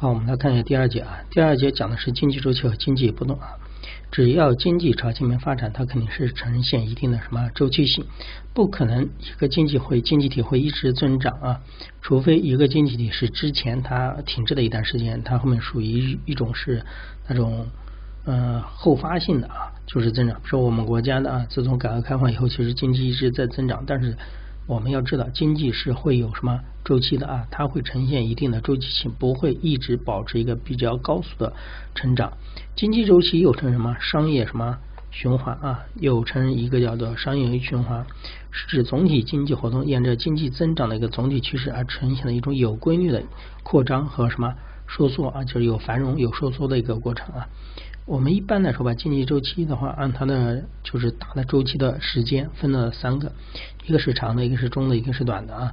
好，我们来看一下第二节啊。第二节讲的是经济周期和经济波动啊。只要经济朝前面发展，它肯定是呈现一定的什么周期性，不可能一个经济会经济体会一直增长啊，除非一个经济体是之前它停滞的一段时间，它后面属于一种是那种呃后发性的啊，就是增长。比如说我们国家的啊，自从改革开放以后，其实经济一直在增长，但是。我们要知道，经济是会有什么周期的啊？它会呈现一定的周期性，不会一直保持一个比较高速的成长。经济周期又称什么？商业什么循环啊？又称一个叫做商业循环，是指总体经济活动沿着经济增长的一个总体趋势而呈现的一种有规律的扩张和什么收缩啊？就是有繁荣有收缩的一个过程啊。我们一般来说吧，经济周期的话，按它的就是大的周期的时间分了三个，一个是长的，一个是中的，一个是短的啊。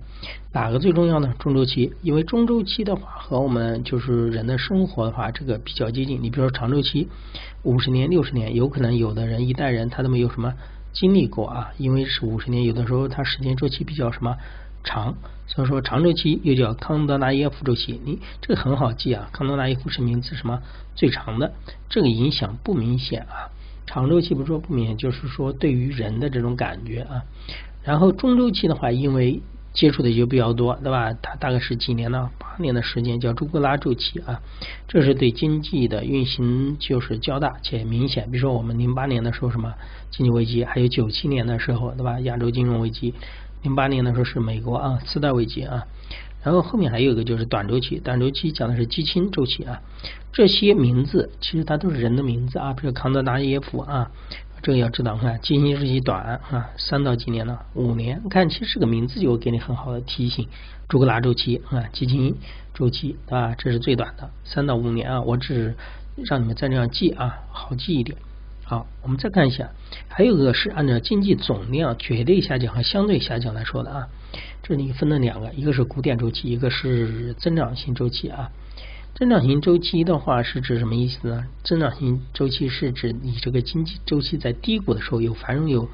哪个最重要呢？中周期，因为中周期的话和我们就是人的生活的话，这个比较接近。你比如说长周期，五十年、六十年，有可能有的人一代人他都没有什么经历过啊，因为是五十年，有的时候它时间周期比较什么。长，所以说长周期又叫康德纳耶夫周期，你这个很好记啊。康德纳耶夫是名字什么最长的，这个影响不明显啊。长周期不说不明显，就是说对于人的这种感觉啊。然后中周期的话，因为接触的就比较多，对吧？它大概是几年呢？八年的时间，叫朱格拉周期啊。这是对经济的运行就是较大且明显。比如说我们零八年的时候什么经济危机，还有九七年的时候，对吧？亚洲金融危机。零八年的时候是美国啊次贷危机啊，然后后面还有一个就是短周期，短周期讲的是基金周期啊，这些名字其实它都是人的名字啊，比如康德达耶夫啊，这个要知道看基金周期短啊，三到几年呢？五年，看其实这个名字就给你很好的提醒。朱格拉周期啊，基金周期啊，这是最短的，三到五年啊，我只让你们再这样记啊，好记一点。好，我们再看一下，还有个是按照经济总量绝对下降和相对下降来说的啊。这里分了两个，一个是古典周期，一个是增长型周期啊。增长型周期的话是指什么意思呢？增长型周期是指你这个经济周期在低谷的时候有繁荣有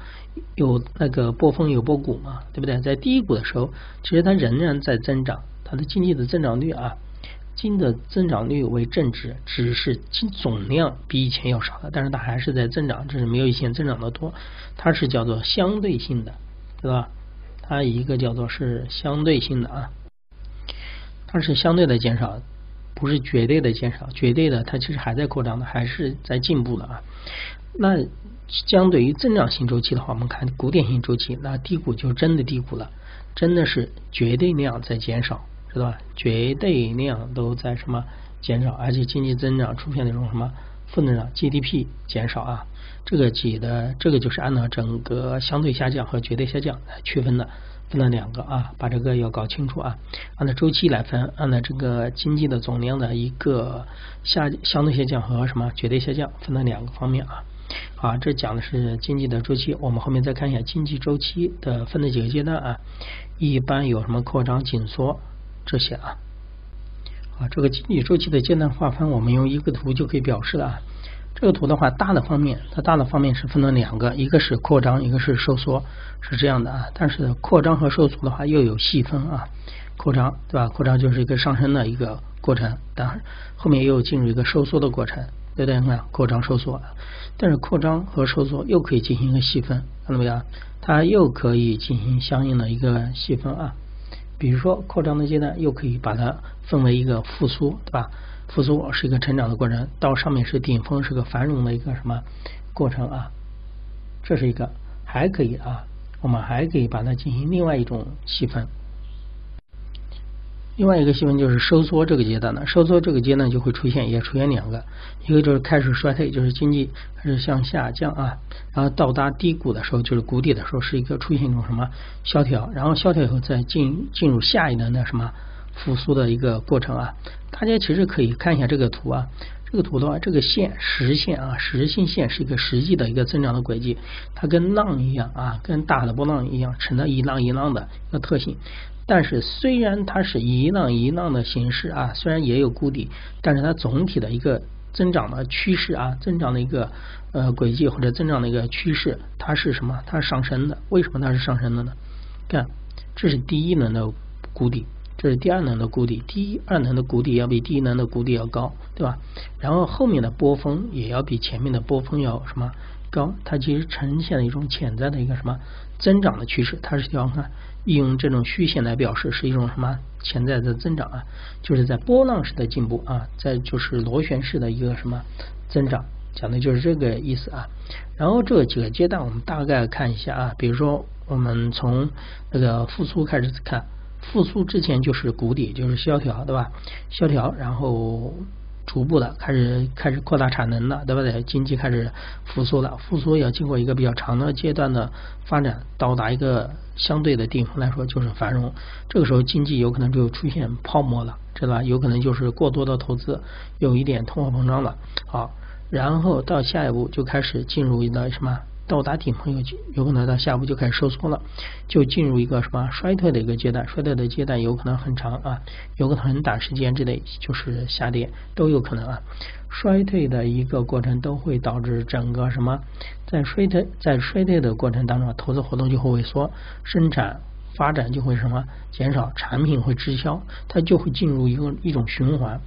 有那个波峰有波谷嘛，对不对？在低谷的时候，其实它仍然在增长，它的经济的增长率啊。金的增长率为正值，只是金总量比以前要少了，但是它还是在增长，这是没有以前增长的多。它是叫做相对性的，对吧？它一个叫做是相对性的啊，它是相对的减少，不是绝对的减少。绝对的它其实还在扩张的，还是在进步的啊。那相对于增长型周期的话，我们看古典型周期，那低谷就真的低谷了，真的是绝对量在减少。知道吧？绝对量都在什么减少，而且经济增长出现那种什么负增长，GDP 减少啊。这个几的这个就是按照整个相对下降和绝对下降来区分的，分了两个啊，把这个要搞清楚啊。按照周期来分，按照这个经济的总量的一个下相对下降和什么绝对下降，分了两个方面啊。好，这讲的是经济的周期，我们后面再看一下经济周期的分的几个阶段啊。一般有什么扩张、紧缩？这些啊，啊，这个经济周期的阶段划分，我们用一个图就可以表示了。啊。这个图的话，大的方面，它大的方面是分了两个，一个是扩张，一个是收缩，是这样的啊。但是扩张和收缩的话，又有细分啊。扩张对吧？扩张就是一个上升的一个过程，当然后面又进入一个收缩的过程，对不对？看扩张、收缩，但是扩张和收缩又可以进行一个细分，看到没有？它又可以进行相应的一个细分啊。比如说扩张的阶段，又可以把它分为一个复苏，对吧？复苏是一个成长的过程，到上面是顶峰，是个繁荣的一个什么过程啊？这是一个，还可以啊，我们还可以把它进行另外一种细分。另外一个新闻就是收缩这个阶段呢，收缩这个阶段就会出现，也出现两个，一个就是开始衰退，就是经济开始向下降啊，然后到达低谷的时候，就是谷底的时候，是一个出现一种什么萧条，然后萧条以后再进进入下一轮的什么复苏的一个过程啊。大家其实可以看一下这个图啊，这个图的话，这个线实线啊，实心线是一个实际的一个增长的轨迹，它跟浪一样啊，跟大的波浪一样，呈了一浪一浪的一个特性。但是虽然它是一浪一浪的形式啊，虽然也有谷底，但是它总体的一个增长的趋势啊，增长的一个呃轨迹或者增长的一个趋势，它是什么？它是上升的。为什么它是上升的呢？看，这是第一轮的谷底，这是第二轮的谷底，第二轮的谷底要比第一轮的谷底要高，对吧？然后后面的波峰也要比前面的波峰要什么高？它其实呈现了一种潜在的一个什么增长的趋势，它是要看用这种虚线来表示是一种什么潜在的增长啊，就是在波浪式的进步啊，在就是螺旋式的一个什么增长，讲的就是这个意思啊。然后这几个阶段我们大概看一下啊，比如说我们从那个复苏开始看。复苏之前就是谷底，就是萧条，对吧？萧条，然后逐步的开始开始扩大产能了，对不对？经济开始复苏了，复苏要经过一个比较长的阶段的发展，到达一个相对的顶峰来说就是繁荣。这个时候经济有可能就出现泡沫了，知道吧？有可能就是过多的投资，有一点通货膨胀了。好，然后到下一步就开始进入一个什么？到达顶峰有有可能到下部就开始收缩了，就进入一个什么衰退的一个阶段，衰退的阶段有可能很长啊，有可能很短时间之内就是下跌都有可能啊。衰退的一个过程都会导致整个什么，在衰退在衰退的过程当中，投资活动就会萎缩，生产发展就会什么减少，产品会滞销，它就会进入一个一种循环，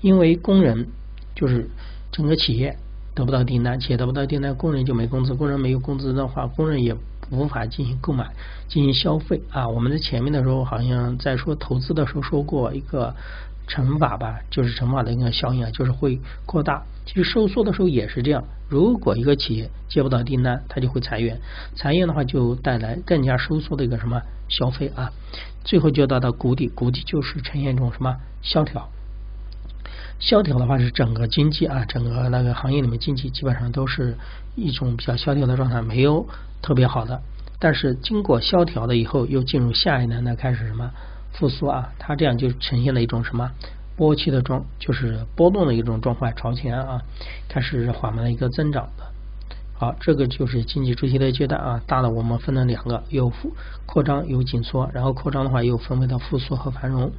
因为工人就是整个企业。得不到订单，企业得不到订单，工人就没工资，工人没有工资的话，工人也无法进行购买、进行消费啊。我们在前面的时候好像在说投资的时候说过一个乘法吧，就是乘法的一个效应啊，就是会扩大。其实收缩的时候也是这样，如果一个企业接不到订单，它就会裁员，裁员的话就带来更加收缩的一个什么消费啊，最后就到达谷底，谷底就是呈现一种什么萧条。萧条的话是整个经济啊，整个那个行业里面经济基本上都是一种比较萧条的状态，没有特别好的。但是经过萧条了以后，又进入下一轮的，开始什么复苏啊？它这样就呈现了一种什么波期的状，就是波动的一种状况，朝前啊，开始缓慢的一个增长的。好，这个就是经济周期的阶段啊。大的我们分了两个，有扩张有紧缩。然后扩张的话又分为了复苏和繁荣，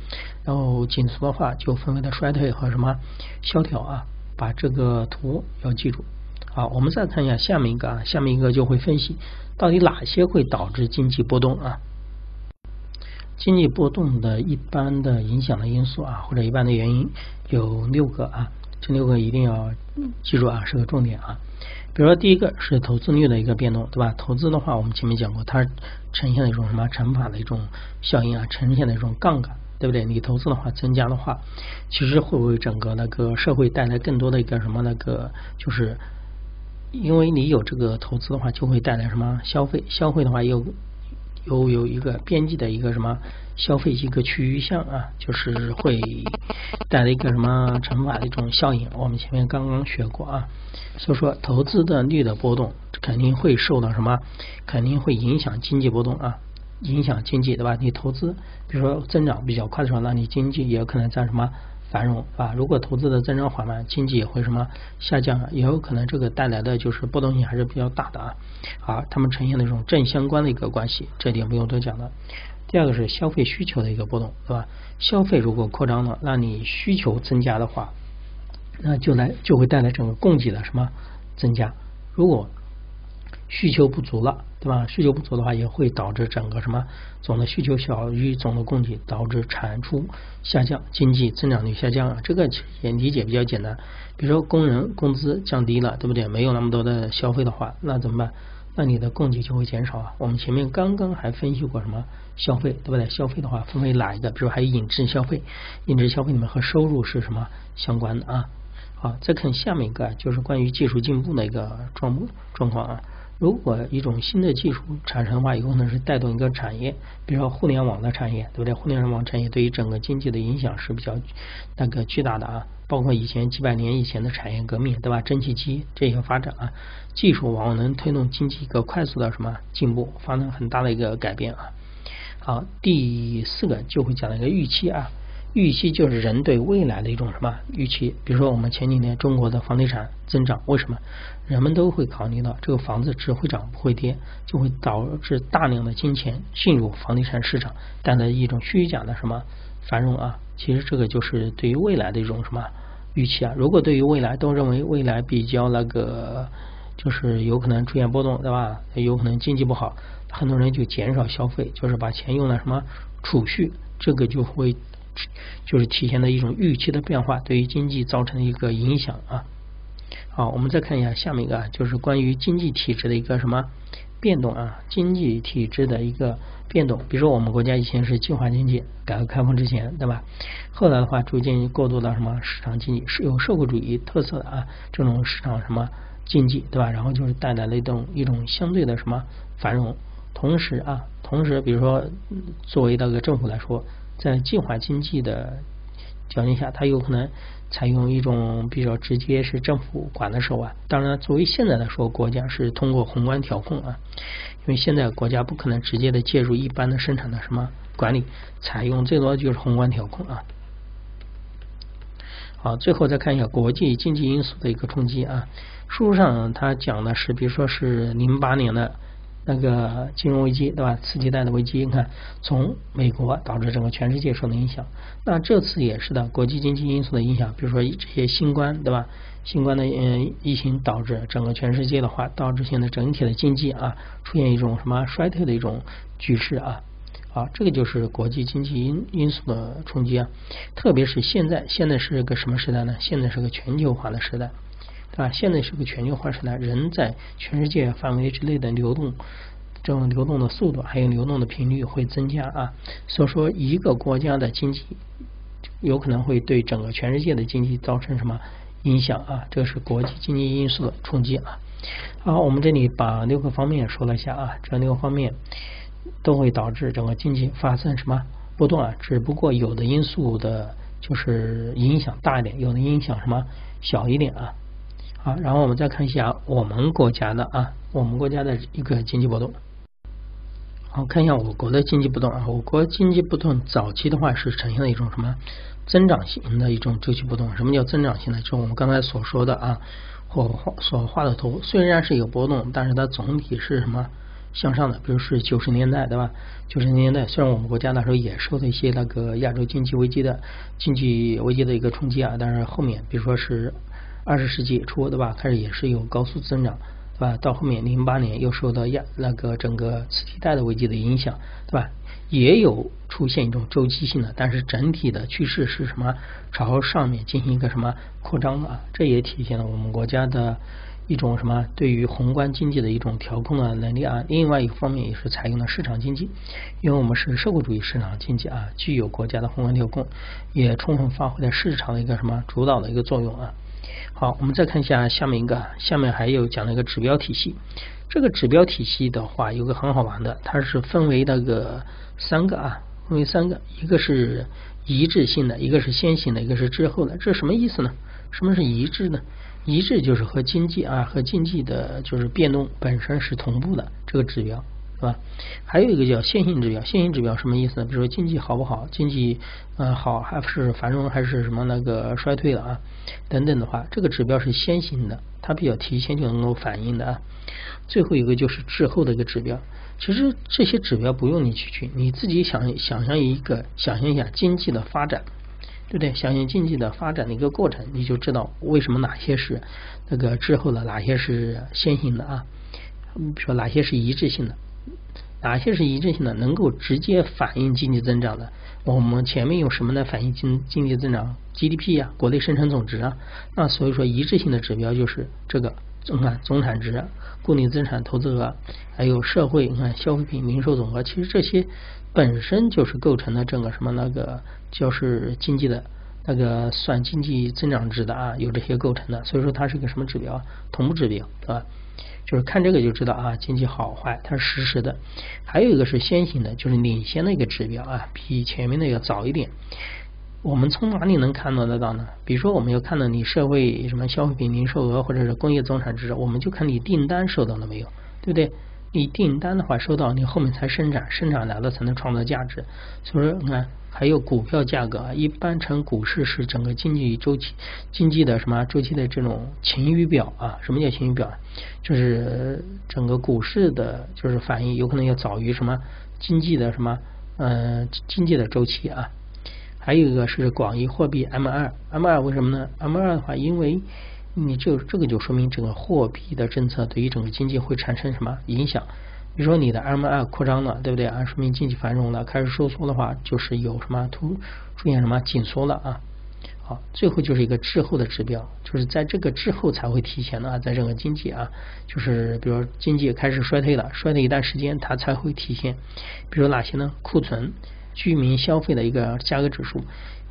然后紧缩的话就分为了衰退和什么萧条啊。把这个图要记住。好，我们再看一下下面一个啊，下面一个就会分析到底哪些会导致经济波动啊。经济波动的一般的影响的因素啊，或者一般的原因有六个啊，这六个一定要记住啊，是个重点啊。比如说，第一个是投资率的一个变动，对吧？投资的话，我们前面讲过，它呈现了一种什么乘法的一种效应啊，呈现的一种杠杆，对不对？你投资的话增加的话，其实会为整个那个社会带来更多的一个什么那个，就是因为你有这个投资的话，就会带来什么消费，消费的话又有有一个边际的一个什么消费一个趋于向啊，就是会带来一个什么乘法的一种效应，我们前面刚刚学过啊。所以说，投资的率的波动肯定会受到什么？肯定会影响经济波动啊，影响经济，对吧？你投资，比如说增长比较快的时候，那你经济也有可能在什么繁荣啊？如果投资的增长缓慢，经济也会什么下降？也有可能这个带来的就是波动性还是比较大的啊。好，他们呈现的这种正相关的一个关系，这点不用多讲了。第二个是消费需求的一个波动，对吧？消费如果扩张了，那你需求增加的话。那就来就会带来整个供给的什么增加？如果需求不足了，对吧？需求不足的话，也会导致整个什么总的需求小于总的供给，导致产出下降，经济增长率下降啊。这个也理解比较简单。比如说工人工资降低了，对不对？没有那么多的消费的话，那怎么办？那你的供给就会减少啊。我们前面刚刚还分析过什么消费，对不对？消费的话分为哪一个？比如还有隐质消费，隐质消费里面和收入是什么相关的啊？好，再看下面一个，就是关于技术进步的一个状状况啊。如果一种新的技术产生的话，有可能是带动一个产业，比如说互联网的产业，对不对？互联网产业对于整个经济的影响是比较那个巨大的啊。包括以前几百年以前的产业革命，对吧？蒸汽机这些发展啊，技术往往能推动经济一个快速的什么进步，发生很大的一个改变啊。好，第四个就会讲一个预期啊。预期就是人对未来的一种什么预期？比如说我们前几年中国的房地产增长，为什么人们都会考虑到这个房子只会涨不会跌，就会导致大量的金钱进入房地产市场，带来一种虚假的什么繁荣啊？其实这个就是对于未来的一种什么预期啊？如果对于未来都认为未来比较那个，就是有可能出现波动，对吧？有可能经济不好，很多人就减少消费，就是把钱用来什么储蓄。这个就会就是体现的一种预期的变化，对于经济造成的一个影响啊。好，我们再看一下下面一个啊，就是关于经济体制的一个什么变动啊？经济体制的一个变动，比如说我们国家以前是计划经济，改革开放之前，对吧？后来的话，逐渐过渡到什么市场经济，是有社会主义特色的啊，这种市场什么经济，对吧？然后就是带来了一种一种相对的什么繁荣。同时啊，同时，比如说作为那个政府来说，在计划经济的条件下，它有可能。采用一种比较直接是政府管的手腕，当然，作为现在来说，国家是通过宏观调控啊，因为现在国家不可能直接的介入一般的生产的什么管理，采用最多就是宏观调控啊。好，最后再看一下国际经济因素的一个冲击啊，书上它讲的是，比如说是零八年的。那个金融危机对吧？次级贷的危机，你看从美国导致整个全世界受的影响。那这次也是的，国际经济因素的影响，比如说这些新冠对吧？新冠的嗯疫情导致整个全世界的话，导致现在整体的经济啊出现一种什么衰退的一种局势啊。好，这个就是国际经济因因素的冲击啊。特别是现在，现在是个什么时代呢？现在是个全球化的时代。啊，现在是个全球化时代，人在全世界范围之内的流动，这种流动的速度还有流动的频率会增加啊。所以说，一个国家的经济有可能会对整个全世界的经济造成什么影响啊？这是国际经济因素的冲击啊。好，我们这里把六个方面说了一下啊，这六个方面都会导致整个经济发生什么波动啊？只不过有的因素的就是影响大一点，有的影响什么小一点啊。好，然后我们再看一下我们国家的啊，我们国家的一个经济波动。好，看一下我国的经济波动啊，我国经济波动早期的话是呈现了一种什么增长型的一种周期波动？什么叫增长型呢？就是我们刚才所说的啊，我画所画的图，虽然是有波动，但是它总体是什么向上的？比如是九十年代对吧？九十年代虽然我们国家那时候也受了一些那个亚洲经济危机的经济危机的一个冲击啊，但是后面比如说是。二十世纪初对吧，开始也是有高速增长，对吧？到后面零八年又受到亚那个整个次贷的危机的影响，对吧？也有出现一种周期性的，但是整体的趋势是什么？朝上面进行一个什么扩张的啊？这也体现了我们国家的一种什么对于宏观经济的一种调控的能力啊。另外一方面也是采用了市场经济，因为我们是社会主义市场经济啊，具有国家的宏观调控，也充分发挥了市场的一个什么主导的一个作用啊。好，我们再看一下下面一个，下面还有讲了一个指标体系。这个指标体系的话，有个很好玩的，它是分为那个三个啊，分为三个，一个是一致性的，一个是先行的，一个是滞后的。这什么意思呢？什么是一致呢？一致就是和经济啊和经济的就是变动本身是同步的这个指标。是吧？还有一个叫线性指标，线性指标什么意思呢？比如说经济好不好，经济呃好还是繁荣还是什么那个衰退了啊？等等的话，这个指标是先行的，它比较提前就能够反映的啊。最后一个就是滞后的一个指标，其实这些指标不用你去去，你自己想想象一个，想象一下经济的发展，对不对？想象经济的发展的一个过程，你就知道为什么哪些是那个滞后的，哪些是先行的啊？比如说哪些是一致性的。哪些是一致性的，能够直接反映经济增长的？我们前面用什么来反映经经济增长？GDP 啊，国内生产总值啊。那所以说一致性的指标就是这个，你看总产值、固定资产投资额，还有社会，你看消费品零售总额，其实这些本身就是构成了整个什么那个就是经济的那个算经济增长值的啊，有这些构成的。所以说它是个什么指标？同步指标，对吧？就是看这个就知道啊，经济好坏它是实时的。还有一个是先行的，就是领先的一个指标啊，比前面的要早一点。我们从哪里能看到得到呢？比如说我们要看到你社会什么消费品零售额或者是工业总产值，我们就看你订单收到了没有，对不对？你订单的话收到，你后面才生产，生产来了才能创造价值。所以说你看。还有股票价格，一般称股市是整个经济周期、经济的什么周期的这种晴雨表啊？什么叫晴雨表？就是整个股市的，就是反应有可能要早于什么经济的什么呃经济的周期啊。还有一个是广义货币 M 二，M 二为什么呢？M 二的话，因为你就这个就说明整个货币的政策对于整个经济会产生什么影响？比如说你的 M2 扩张了，对不对啊？说明经济繁荣了。开始收缩的话，就是有什么突出现什么紧缩了啊？好，最后就是一个滞后的指标，就是在这个滞后才会体现的啊，在整个经济啊，就是比如经济开始衰退了，衰退一段时间它才会体现。比如哪些呢？库存、居民消费的一个价格指数。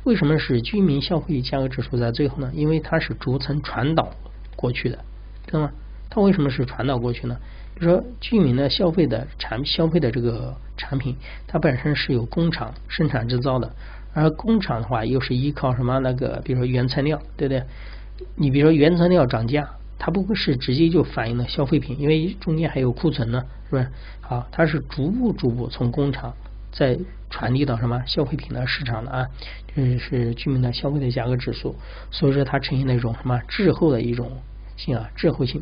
为什么是居民消费价格指数在最后呢？因为它是逐层传导过去的，知道吗？它为什么是传导过去呢？比如说居民的消费的产消费的这个产品，它本身是由工厂生产制造的。而工厂的话，又是依靠什么那个，比如说原材料，对不对？你比如说原材料涨价，它不会是直接就反映了消费品，因为中间还有库存呢，是不是？好，它是逐步逐步从工厂再传递到什么消费品的市场的啊？这是居民的消费的价格指数，所以说它呈现那种什么滞后的一种性啊，滞后性。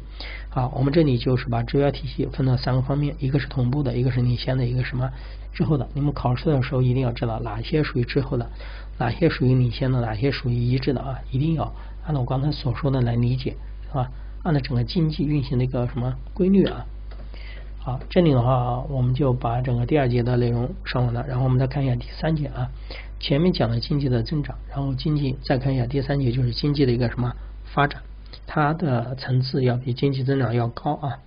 好，我们这里就是把指标体系分了三个方面，一个是同步的，一个是领先的，一个什么？滞后的，你们考试的时候一定要知道哪些属于滞后的，哪些属于领先的，哪些属于一致的啊！一定要按照我刚才所说的来理解，是吧？按照整个经济运行的一个什么规律啊？好，这里的话，我们就把整个第二节的内容上完了，然后我们再看一下第三节啊。前面讲了经济的增长，然后经济再看一下第三节，就是经济的一个什么发展，它的层次要比经济增长要高啊。